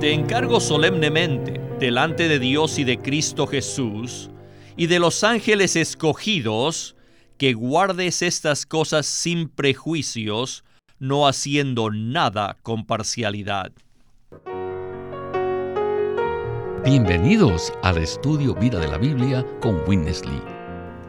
Te encargo solemnemente, delante de Dios y de Cristo Jesús, y de los ángeles escogidos, que guardes estas cosas sin prejuicios, no haciendo nada con parcialidad. Bienvenidos al estudio Vida de la Biblia con Witness Lee.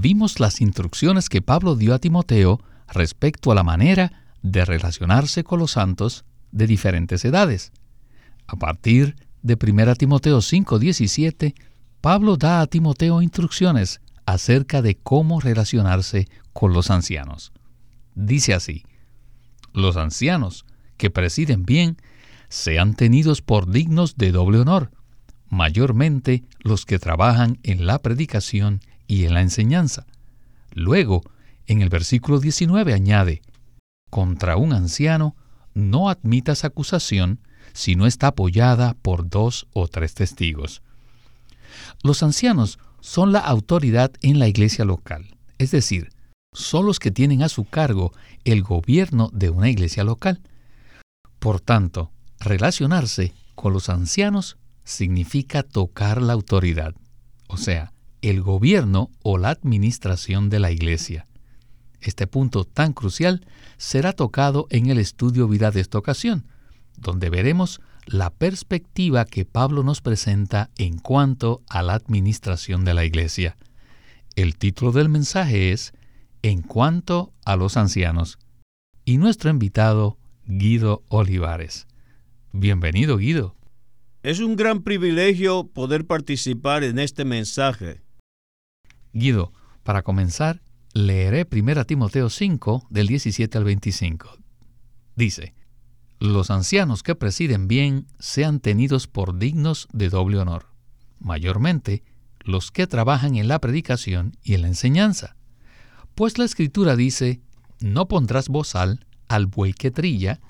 vimos las instrucciones que Pablo dio a Timoteo respecto a la manera de relacionarse con los santos de diferentes edades. A partir de 1 Timoteo 5:17, Pablo da a Timoteo instrucciones acerca de cómo relacionarse con los ancianos. Dice así, los ancianos que presiden bien sean tenidos por dignos de doble honor, mayormente los que trabajan en la predicación y en la enseñanza. Luego, en el versículo 19 añade, contra un anciano no admitas acusación si no está apoyada por dos o tres testigos. Los ancianos son la autoridad en la iglesia local, es decir, son los que tienen a su cargo el gobierno de una iglesia local. Por tanto, relacionarse con los ancianos significa tocar la autoridad, o sea, el gobierno o la administración de la Iglesia. Este punto tan crucial será tocado en el estudio vida de esta ocasión, donde veremos la perspectiva que Pablo nos presenta en cuanto a la administración de la Iglesia. El título del mensaje es En cuanto a los ancianos, y nuestro invitado Guido Olivares. Bienvenido, Guido. Es un gran privilegio poder participar en este mensaje Guido, para comenzar, leeré 1 Timoteo 5 del 17 al 25. Dice, Los ancianos que presiden bien sean tenidos por dignos de doble honor, mayormente los que trabajan en la predicación y en la enseñanza. Pues la escritura dice, no pondrás bozal al buey que trilla,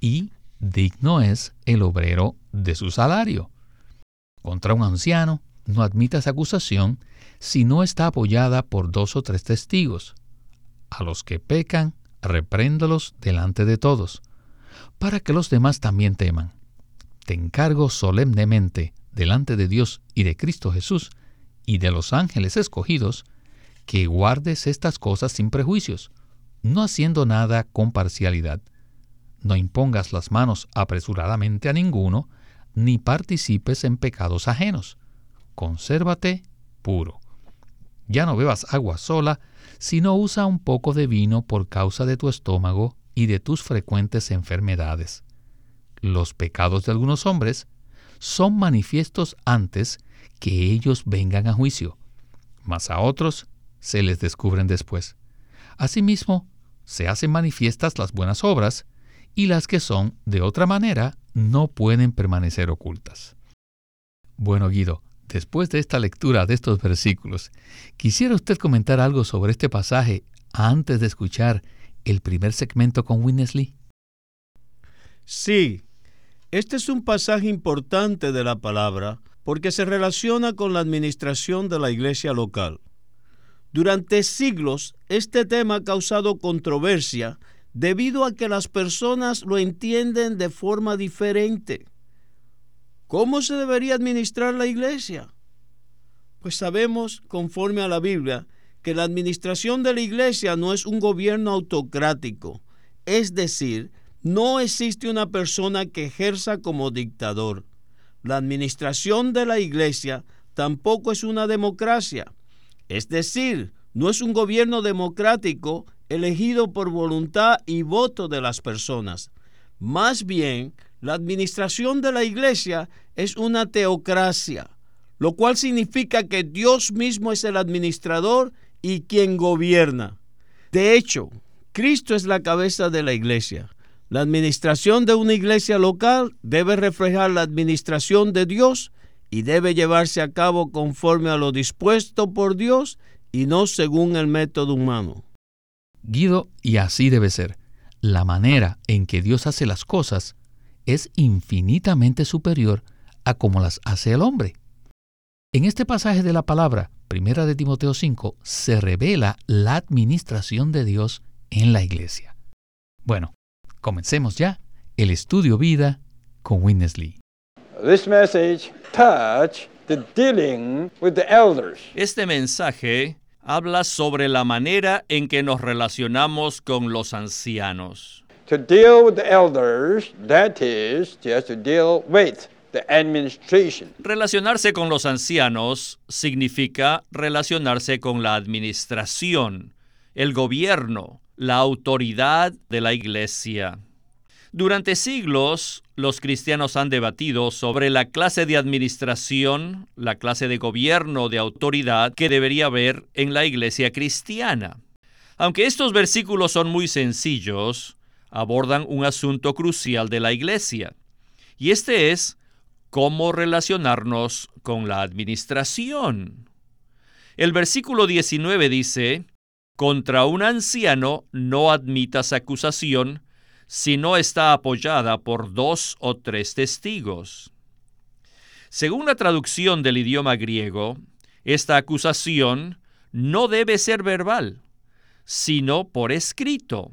y digno es el obrero de su salario. Contra un anciano no admitas acusación, si no está apoyada por dos o tres testigos. A los que pecan, repréndolos delante de todos, para que los demás también teman. Te encargo solemnemente delante de Dios y de Cristo Jesús y de los ángeles escogidos, que guardes estas cosas sin prejuicios, no haciendo nada con parcialidad. No impongas las manos apresuradamente a ninguno, ni participes en pecados ajenos. Consérvate puro. Ya no bebas agua sola, sino usa un poco de vino por causa de tu estómago y de tus frecuentes enfermedades. Los pecados de algunos hombres son manifiestos antes que ellos vengan a juicio, mas a otros se les descubren después. Asimismo, se hacen manifiestas las buenas obras, y las que son de otra manera no pueden permanecer ocultas. Bueno, Guido, Después de esta lectura de estos versículos, ¿quisiera usted comentar algo sobre este pasaje antes de escuchar el primer segmento con Winnesley? Sí, este es un pasaje importante de la palabra porque se relaciona con la administración de la iglesia local. Durante siglos, este tema ha causado controversia debido a que las personas lo entienden de forma diferente. ¿Cómo se debería administrar la iglesia? Pues sabemos, conforme a la Biblia, que la administración de la iglesia no es un gobierno autocrático, es decir, no existe una persona que ejerza como dictador. La administración de la iglesia tampoco es una democracia, es decir, no es un gobierno democrático elegido por voluntad y voto de las personas. Más bien, la administración de la iglesia es una teocracia, lo cual significa que Dios mismo es el administrador y quien gobierna. De hecho, Cristo es la cabeza de la iglesia. La administración de una iglesia local debe reflejar la administración de Dios y debe llevarse a cabo conforme a lo dispuesto por Dios y no según el método humano. Guido, y así debe ser. La manera en que Dios hace las cosas es infinitamente superior a como las hace el hombre. En este pasaje de la palabra, primera de Timoteo 5, se revela la administración de Dios en la iglesia. Bueno, comencemos ya el estudio vida con Witness Lee. Este mensaje habla sobre la manera en que nos relacionamos con los ancianos. To deal with the elders, that is, just to deal with the administration. Relacionarse con los ancianos significa relacionarse con la administración, el gobierno, la autoridad de la iglesia. Durante siglos, los cristianos han debatido sobre la clase de administración, la clase de gobierno, de autoridad que debería haber en la iglesia cristiana. Aunque estos versículos son muy sencillos, abordan un asunto crucial de la iglesia, y este es cómo relacionarnos con la administración. El versículo 19 dice, contra un anciano no admitas acusación, si no está apoyada por dos o tres testigos. Según la traducción del idioma griego, esta acusación no debe ser verbal, sino por escrito.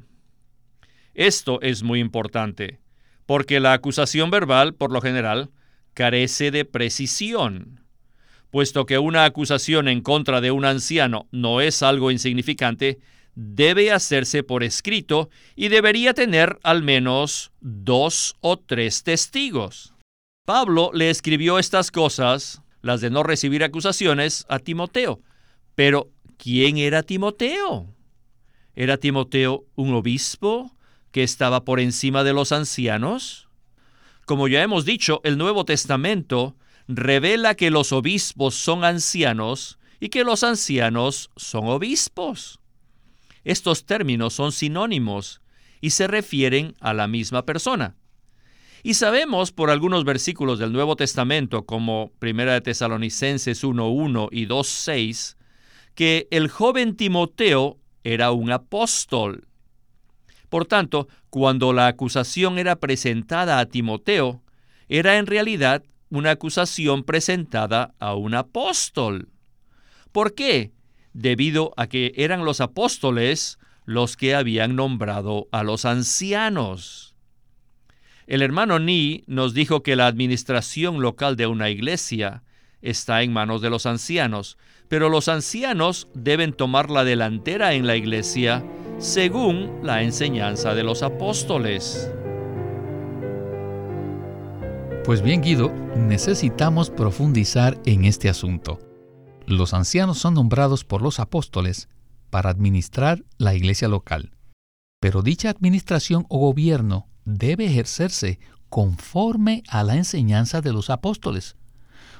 Esto es muy importante, porque la acusación verbal, por lo general, carece de precisión. Puesto que una acusación en contra de un anciano no es algo insignificante, debe hacerse por escrito y debería tener al menos dos o tres testigos. Pablo le escribió estas cosas, las de no recibir acusaciones, a Timoteo. Pero, ¿quién era Timoteo? ¿Era Timoteo un obispo que estaba por encima de los ancianos? Como ya hemos dicho, el Nuevo Testamento revela que los obispos son ancianos y que los ancianos son obispos. Estos términos son sinónimos y se refieren a la misma persona. Y sabemos por algunos versículos del Nuevo Testamento, como 1 de Tesalonicenses 1.1 y 2.6, que el joven Timoteo era un apóstol. Por tanto, cuando la acusación era presentada a Timoteo, era en realidad una acusación presentada a un apóstol. ¿Por qué? debido a que eran los apóstoles los que habían nombrado a los ancianos. El hermano Ni nos dijo que la administración local de una iglesia está en manos de los ancianos, pero los ancianos deben tomar la delantera en la iglesia según la enseñanza de los apóstoles. Pues bien, Guido, necesitamos profundizar en este asunto. Los ancianos son nombrados por los apóstoles para administrar la iglesia local, pero dicha administración o gobierno debe ejercerse conforme a la enseñanza de los apóstoles.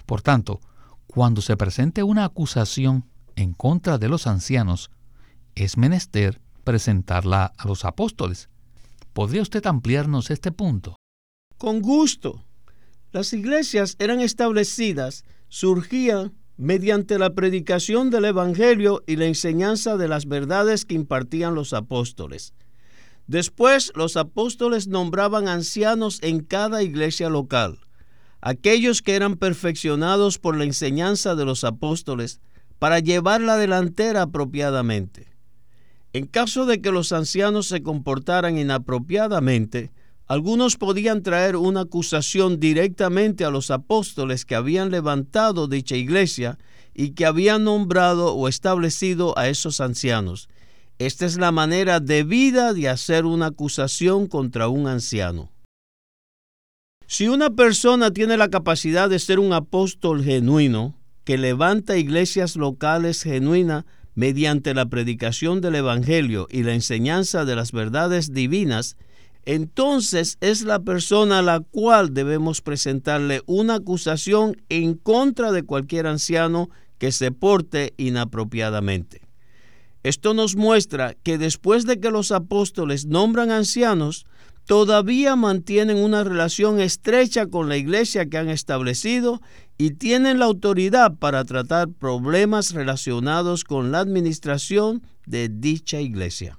Por tanto, cuando se presente una acusación en contra de los ancianos, es menester presentarla a los apóstoles. ¿Podría usted ampliarnos este punto? Con gusto. Las iglesias eran establecidas, surgían mediante la predicación del Evangelio y la enseñanza de las verdades que impartían los apóstoles. Después los apóstoles nombraban ancianos en cada iglesia local, aquellos que eran perfeccionados por la enseñanza de los apóstoles para llevar la delantera apropiadamente. En caso de que los ancianos se comportaran inapropiadamente, algunos podían traer una acusación directamente a los apóstoles que habían levantado dicha iglesia y que habían nombrado o establecido a esos ancianos. Esta es la manera debida de hacer una acusación contra un anciano. Si una persona tiene la capacidad de ser un apóstol genuino, que levanta iglesias locales genuinas mediante la predicación del Evangelio y la enseñanza de las verdades divinas, entonces es la persona a la cual debemos presentarle una acusación en contra de cualquier anciano que se porte inapropiadamente. Esto nos muestra que después de que los apóstoles nombran ancianos, todavía mantienen una relación estrecha con la iglesia que han establecido y tienen la autoridad para tratar problemas relacionados con la administración de dicha iglesia.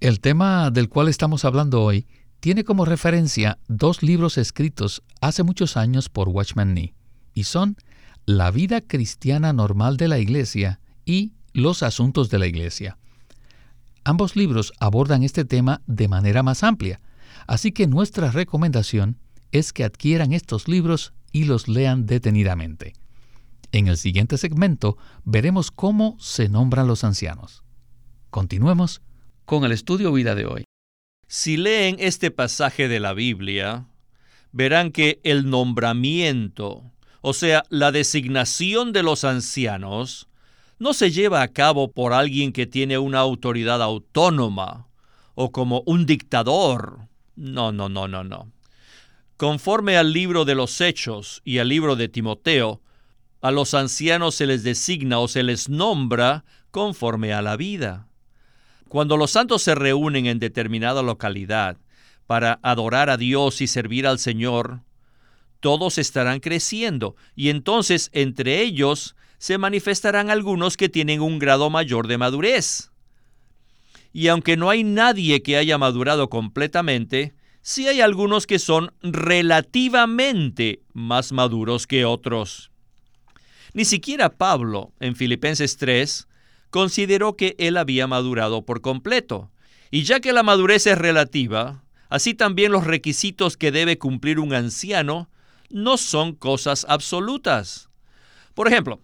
El tema del cual estamos hablando hoy tiene como referencia dos libros escritos hace muchos años por Watchman Nee, y son La vida cristiana normal de la Iglesia y Los asuntos de la Iglesia. Ambos libros abordan este tema de manera más amplia, así que nuestra recomendación es que adquieran estos libros y los lean detenidamente. En el siguiente segmento veremos cómo se nombran los ancianos. Continuemos con el estudio vida de hoy. Si leen este pasaje de la Biblia, verán que el nombramiento, o sea, la designación de los ancianos, no se lleva a cabo por alguien que tiene una autoridad autónoma o como un dictador. No, no, no, no, no. Conforme al libro de los Hechos y al libro de Timoteo, a los ancianos se les designa o se les nombra conforme a la vida. Cuando los santos se reúnen en determinada localidad para adorar a Dios y servir al Señor, todos estarán creciendo y entonces entre ellos se manifestarán algunos que tienen un grado mayor de madurez. Y aunque no hay nadie que haya madurado completamente, sí hay algunos que son relativamente más maduros que otros. Ni siquiera Pablo, en Filipenses 3, consideró que él había madurado por completo. Y ya que la madurez es relativa, así también los requisitos que debe cumplir un anciano no son cosas absolutas. Por ejemplo,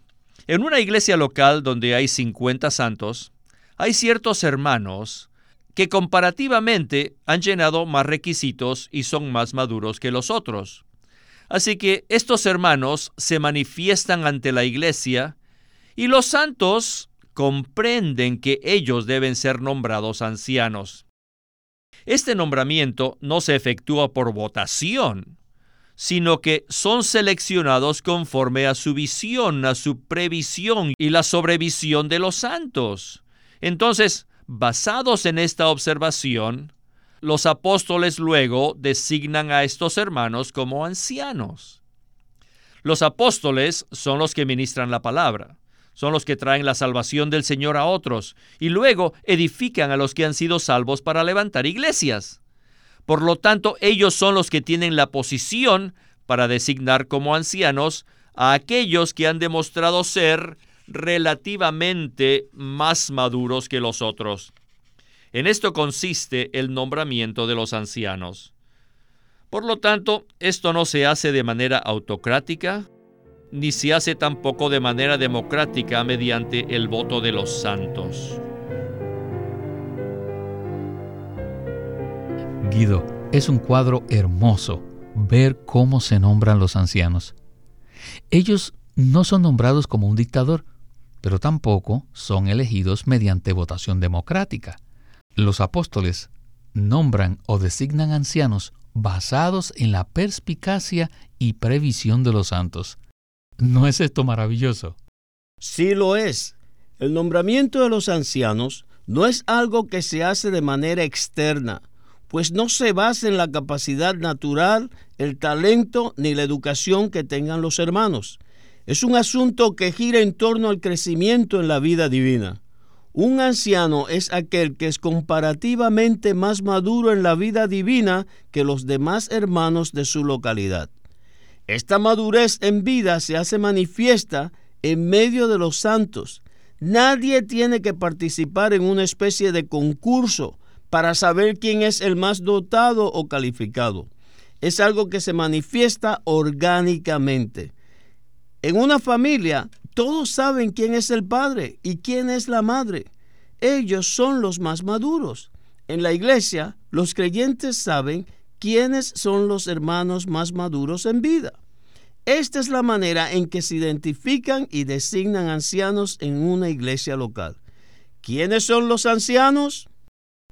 en una iglesia local donde hay 50 santos, hay ciertos hermanos que comparativamente han llenado más requisitos y son más maduros que los otros. Así que estos hermanos se manifiestan ante la iglesia y los santos comprenden que ellos deben ser nombrados ancianos. Este nombramiento no se efectúa por votación, sino que son seleccionados conforme a su visión, a su previsión y la sobrevisión de los santos. Entonces, Basados en esta observación, los apóstoles luego designan a estos hermanos como ancianos. Los apóstoles son los que ministran la palabra, son los que traen la salvación del Señor a otros y luego edifican a los que han sido salvos para levantar iglesias. Por lo tanto, ellos son los que tienen la posición para designar como ancianos a aquellos que han demostrado ser relativamente más maduros que los otros. En esto consiste el nombramiento de los ancianos. Por lo tanto, esto no se hace de manera autocrática, ni se hace tampoco de manera democrática mediante el voto de los santos. Guido, es un cuadro hermoso ver cómo se nombran los ancianos. Ellos no son nombrados como un dictador, pero tampoco son elegidos mediante votación democrática. Los apóstoles nombran o designan ancianos basados en la perspicacia y previsión de los santos. ¿No es esto maravilloso? Sí lo es. El nombramiento de los ancianos no es algo que se hace de manera externa, pues no se basa en la capacidad natural, el talento ni la educación que tengan los hermanos. Es un asunto que gira en torno al crecimiento en la vida divina. Un anciano es aquel que es comparativamente más maduro en la vida divina que los demás hermanos de su localidad. Esta madurez en vida se hace manifiesta en medio de los santos. Nadie tiene que participar en una especie de concurso para saber quién es el más dotado o calificado. Es algo que se manifiesta orgánicamente. En una familia, todos saben quién es el padre y quién es la madre. Ellos son los más maduros. En la iglesia, los creyentes saben quiénes son los hermanos más maduros en vida. Esta es la manera en que se identifican y designan ancianos en una iglesia local. ¿Quiénes son los ancianos?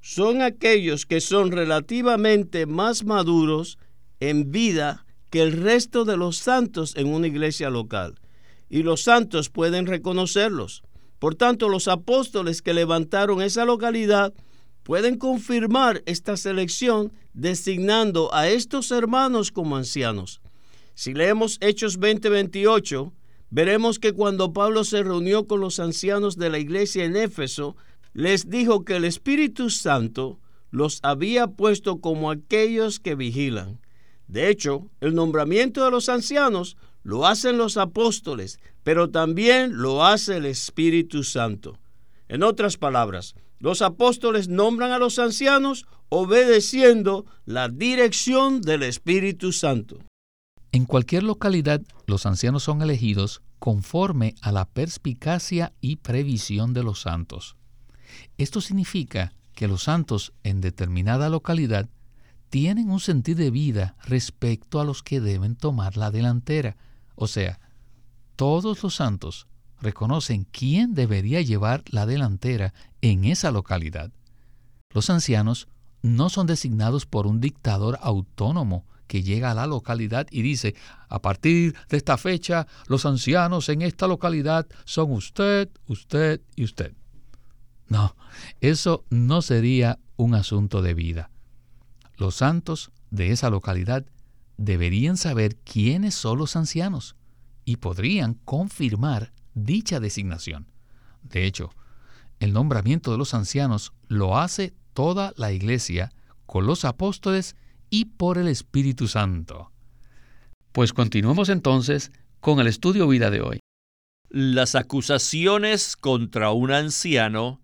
Son aquellos que son relativamente más maduros en vida que el resto de los santos en una iglesia local. Y los santos pueden reconocerlos. Por tanto, los apóstoles que levantaron esa localidad pueden confirmar esta selección designando a estos hermanos como ancianos. Si leemos Hechos 20:28, veremos que cuando Pablo se reunió con los ancianos de la iglesia en Éfeso, les dijo que el Espíritu Santo los había puesto como aquellos que vigilan. De hecho, el nombramiento de los ancianos lo hacen los apóstoles, pero también lo hace el Espíritu Santo. En otras palabras, los apóstoles nombran a los ancianos obedeciendo la dirección del Espíritu Santo. En cualquier localidad, los ancianos son elegidos conforme a la perspicacia y previsión de los santos. Esto significa que los santos en determinada localidad tienen un sentido de vida respecto a los que deben tomar la delantera. O sea, todos los santos reconocen quién debería llevar la delantera en esa localidad. Los ancianos no son designados por un dictador autónomo que llega a la localidad y dice, a partir de esta fecha, los ancianos en esta localidad son usted, usted y usted. No, eso no sería un asunto de vida. Los santos de esa localidad deberían saber quiénes son los ancianos y podrían confirmar dicha designación. De hecho, el nombramiento de los ancianos lo hace toda la iglesia con los apóstoles y por el Espíritu Santo. Pues continuemos entonces con el estudio vida de hoy. Las acusaciones contra un anciano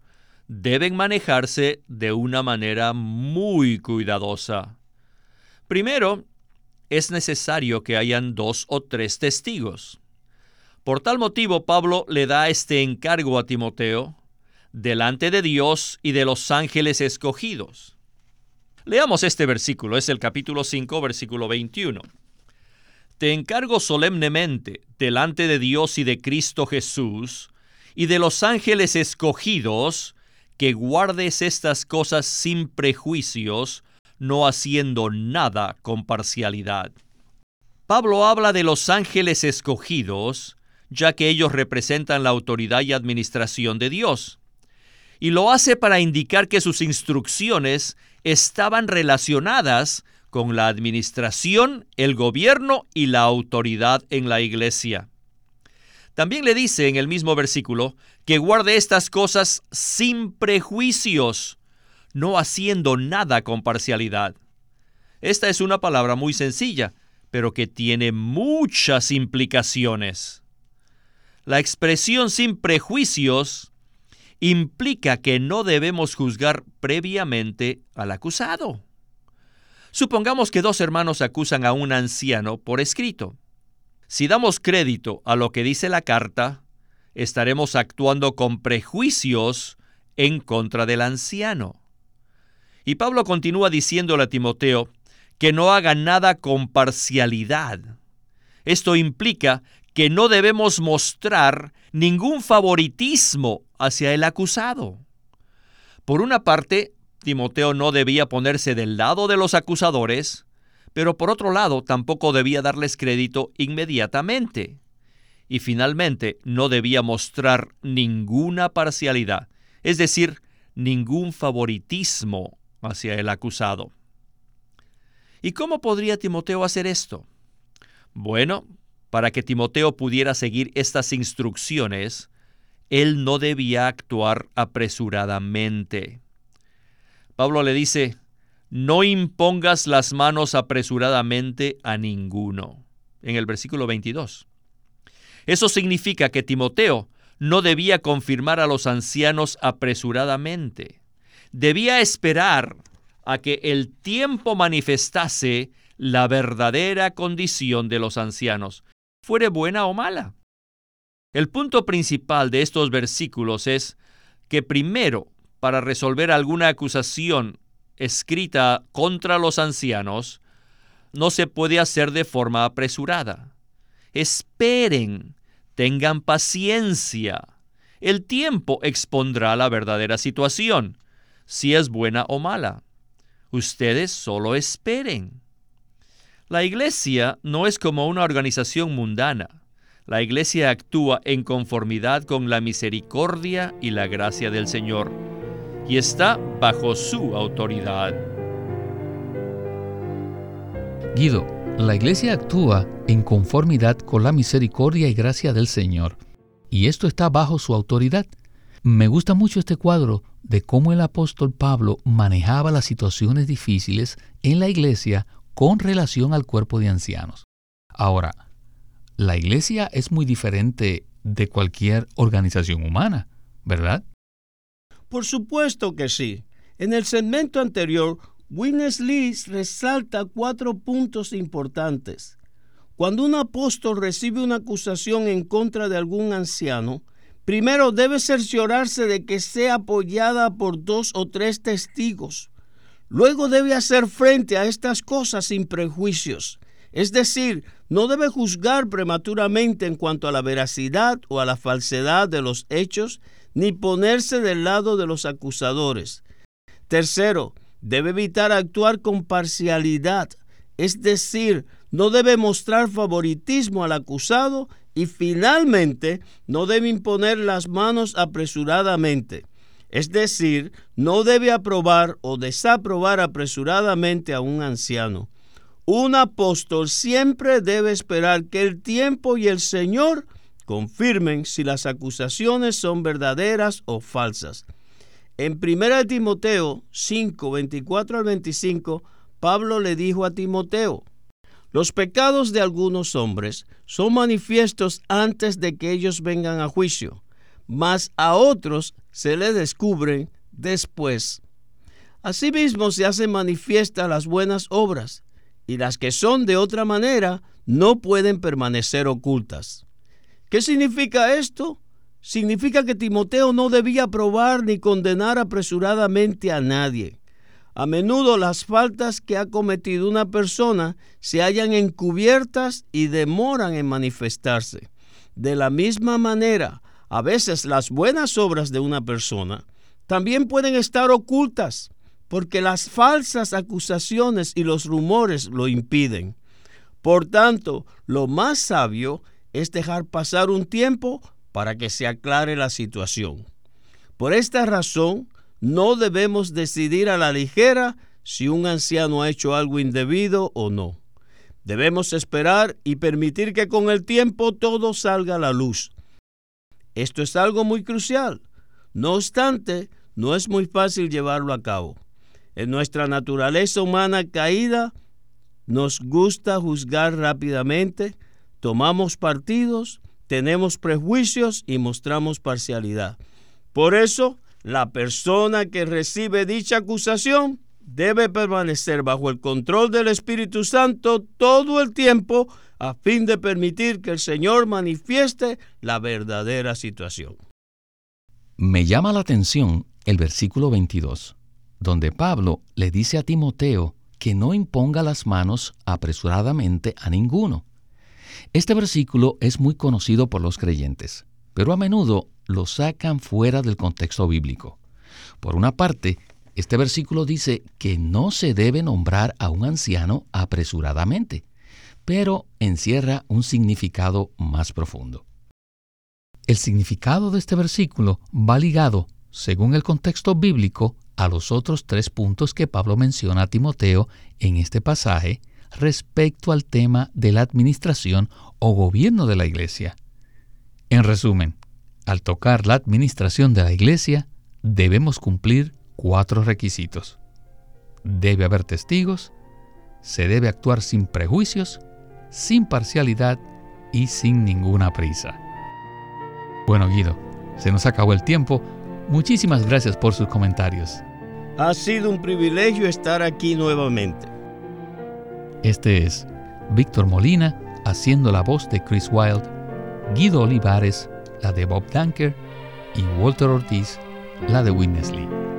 deben manejarse de una manera muy cuidadosa. Primero, es necesario que hayan dos o tres testigos. Por tal motivo, Pablo le da este encargo a Timoteo delante de Dios y de los ángeles escogidos. Leamos este versículo, es el capítulo 5, versículo 21. Te encargo solemnemente delante de Dios y de Cristo Jesús y de los ángeles escogidos, que guardes estas cosas sin prejuicios, no haciendo nada con parcialidad. Pablo habla de los ángeles escogidos, ya que ellos representan la autoridad y administración de Dios. Y lo hace para indicar que sus instrucciones estaban relacionadas con la administración, el gobierno y la autoridad en la iglesia. También le dice en el mismo versículo que guarde estas cosas sin prejuicios, no haciendo nada con parcialidad. Esta es una palabra muy sencilla, pero que tiene muchas implicaciones. La expresión sin prejuicios implica que no debemos juzgar previamente al acusado. Supongamos que dos hermanos acusan a un anciano por escrito. Si damos crédito a lo que dice la carta, estaremos actuando con prejuicios en contra del anciano. Y Pablo continúa diciéndole a Timoteo que no haga nada con parcialidad. Esto implica que no debemos mostrar ningún favoritismo hacia el acusado. Por una parte, Timoteo no debía ponerse del lado de los acusadores, pero por otro lado tampoco debía darles crédito inmediatamente. Y finalmente no debía mostrar ninguna parcialidad, es decir, ningún favoritismo hacia el acusado. ¿Y cómo podría Timoteo hacer esto? Bueno, para que Timoteo pudiera seguir estas instrucciones, él no debía actuar apresuradamente. Pablo le dice, no impongas las manos apresuradamente a ninguno, en el versículo 22. Eso significa que Timoteo no debía confirmar a los ancianos apresuradamente. Debía esperar a que el tiempo manifestase la verdadera condición de los ancianos, fuere buena o mala. El punto principal de estos versículos es que primero, para resolver alguna acusación escrita contra los ancianos, no se puede hacer de forma apresurada. Esperen, tengan paciencia. El tiempo expondrá la verdadera situación, si es buena o mala. Ustedes solo esperen. La iglesia no es como una organización mundana. La iglesia actúa en conformidad con la misericordia y la gracia del Señor y está bajo su autoridad. Guido, la iglesia actúa en conformidad con la misericordia y gracia del Señor, y esto está bajo su autoridad. Me gusta mucho este cuadro de cómo el apóstol Pablo manejaba las situaciones difíciles en la iglesia con relación al cuerpo de ancianos. Ahora, la iglesia es muy diferente de cualquier organización humana, ¿verdad? Por supuesto que sí. En el segmento anterior, Witness Lee resalta cuatro puntos importantes. Cuando un apóstol recibe una acusación en contra de algún anciano, primero debe cerciorarse de que sea apoyada por dos o tres testigos. Luego debe hacer frente a estas cosas sin prejuicios. Es decir, no debe juzgar prematuramente en cuanto a la veracidad o a la falsedad de los hechos, ni ponerse del lado de los acusadores. Tercero, debe evitar actuar con parcialidad, es decir, no debe mostrar favoritismo al acusado y finalmente no debe imponer las manos apresuradamente. Es decir, no debe aprobar o desaprobar apresuradamente a un anciano. Un apóstol siempre debe esperar que el tiempo y el Señor confirmen si las acusaciones son verdaderas o falsas. En 1 Timoteo 5, 24 al 25, Pablo le dijo a Timoteo, los pecados de algunos hombres son manifiestos antes de que ellos vengan a juicio, mas a otros se les descubren después. Asimismo se hacen manifiestas las buenas obras, y las que son de otra manera no pueden permanecer ocultas. ¿Qué significa esto? Significa que Timoteo no debía probar ni condenar apresuradamente a nadie. A menudo las faltas que ha cometido una persona se hallan encubiertas y demoran en manifestarse. De la misma manera, a veces las buenas obras de una persona también pueden estar ocultas porque las falsas acusaciones y los rumores lo impiden. Por tanto, lo más sabio es dejar pasar un tiempo para que se aclare la situación. Por esta razón, no debemos decidir a la ligera si un anciano ha hecho algo indebido o no. Debemos esperar y permitir que con el tiempo todo salga a la luz. Esto es algo muy crucial. No obstante, no es muy fácil llevarlo a cabo. En nuestra naturaleza humana caída, nos gusta juzgar rápidamente, tomamos partidos, tenemos prejuicios y mostramos parcialidad. Por eso, la persona que recibe dicha acusación debe permanecer bajo el control del Espíritu Santo todo el tiempo a fin de permitir que el Señor manifieste la verdadera situación. Me llama la atención el versículo 22, donde Pablo le dice a Timoteo que no imponga las manos apresuradamente a ninguno. Este versículo es muy conocido por los creyentes, pero a menudo lo sacan fuera del contexto bíblico. Por una parte, este versículo dice que no se debe nombrar a un anciano apresuradamente, pero encierra un significado más profundo. El significado de este versículo va ligado, según el contexto bíblico, a los otros tres puntos que Pablo menciona a Timoteo en este pasaje respecto al tema de la administración o gobierno de la iglesia. En resumen, al tocar la administración de la iglesia, debemos cumplir cuatro requisitos. Debe haber testigos, se debe actuar sin prejuicios, sin parcialidad y sin ninguna prisa. Bueno, Guido, se nos acabó el tiempo. Muchísimas gracias por sus comentarios. Ha sido un privilegio estar aquí nuevamente. Este es Víctor Molina haciendo la voz de Chris Wilde, Guido Olivares, la de Bob Dunker y Walter Ortiz, la de Witness Lee.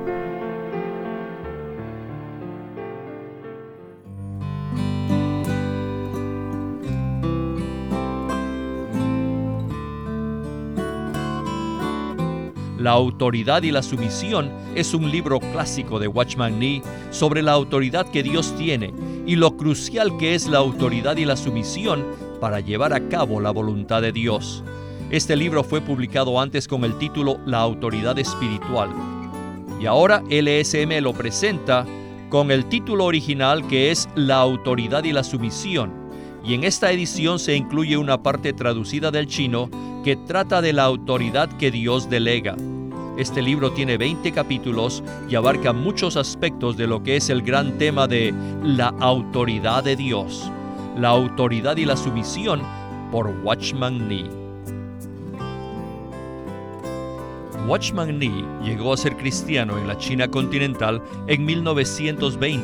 La autoridad y la sumisión es un libro clásico de Watchman Nee sobre la autoridad que Dios tiene y lo crucial que es la autoridad y la sumisión para llevar a cabo la voluntad de Dios. Este libro fue publicado antes con el título La autoridad espiritual y ahora LSM lo presenta con el título original que es La autoridad y la sumisión, y en esta edición se incluye una parte traducida del chino que trata de la autoridad que Dios delega. Este libro tiene 20 capítulos y abarca muchos aspectos de lo que es el gran tema de la autoridad de Dios, la autoridad y la sumisión por Watchman Nee. Watchman Nee llegó a ser cristiano en la China continental en 1920,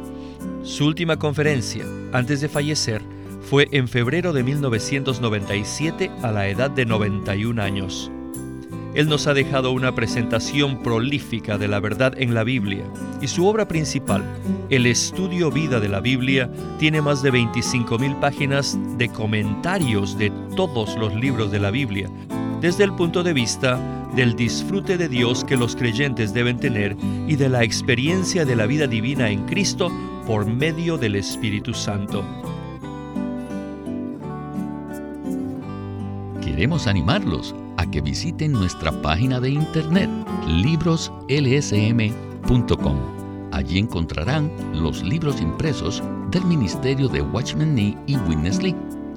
Su última conferencia, antes de fallecer, fue en febrero de 1997 a la edad de 91 años. Él nos ha dejado una presentación prolífica de la verdad en la Biblia y su obra principal, el estudio vida de la Biblia, tiene más de 25.000 páginas de comentarios de todos los libros de la Biblia, desde el punto de vista del disfrute de Dios que los creyentes deben tener y de la experiencia de la vida divina en Cristo por medio del Espíritu Santo. Queremos animarlos a que visiten nuestra página de internet libroslsm.com. Allí encontrarán los libros impresos del Ministerio de Watchman Nee y Witness Lee,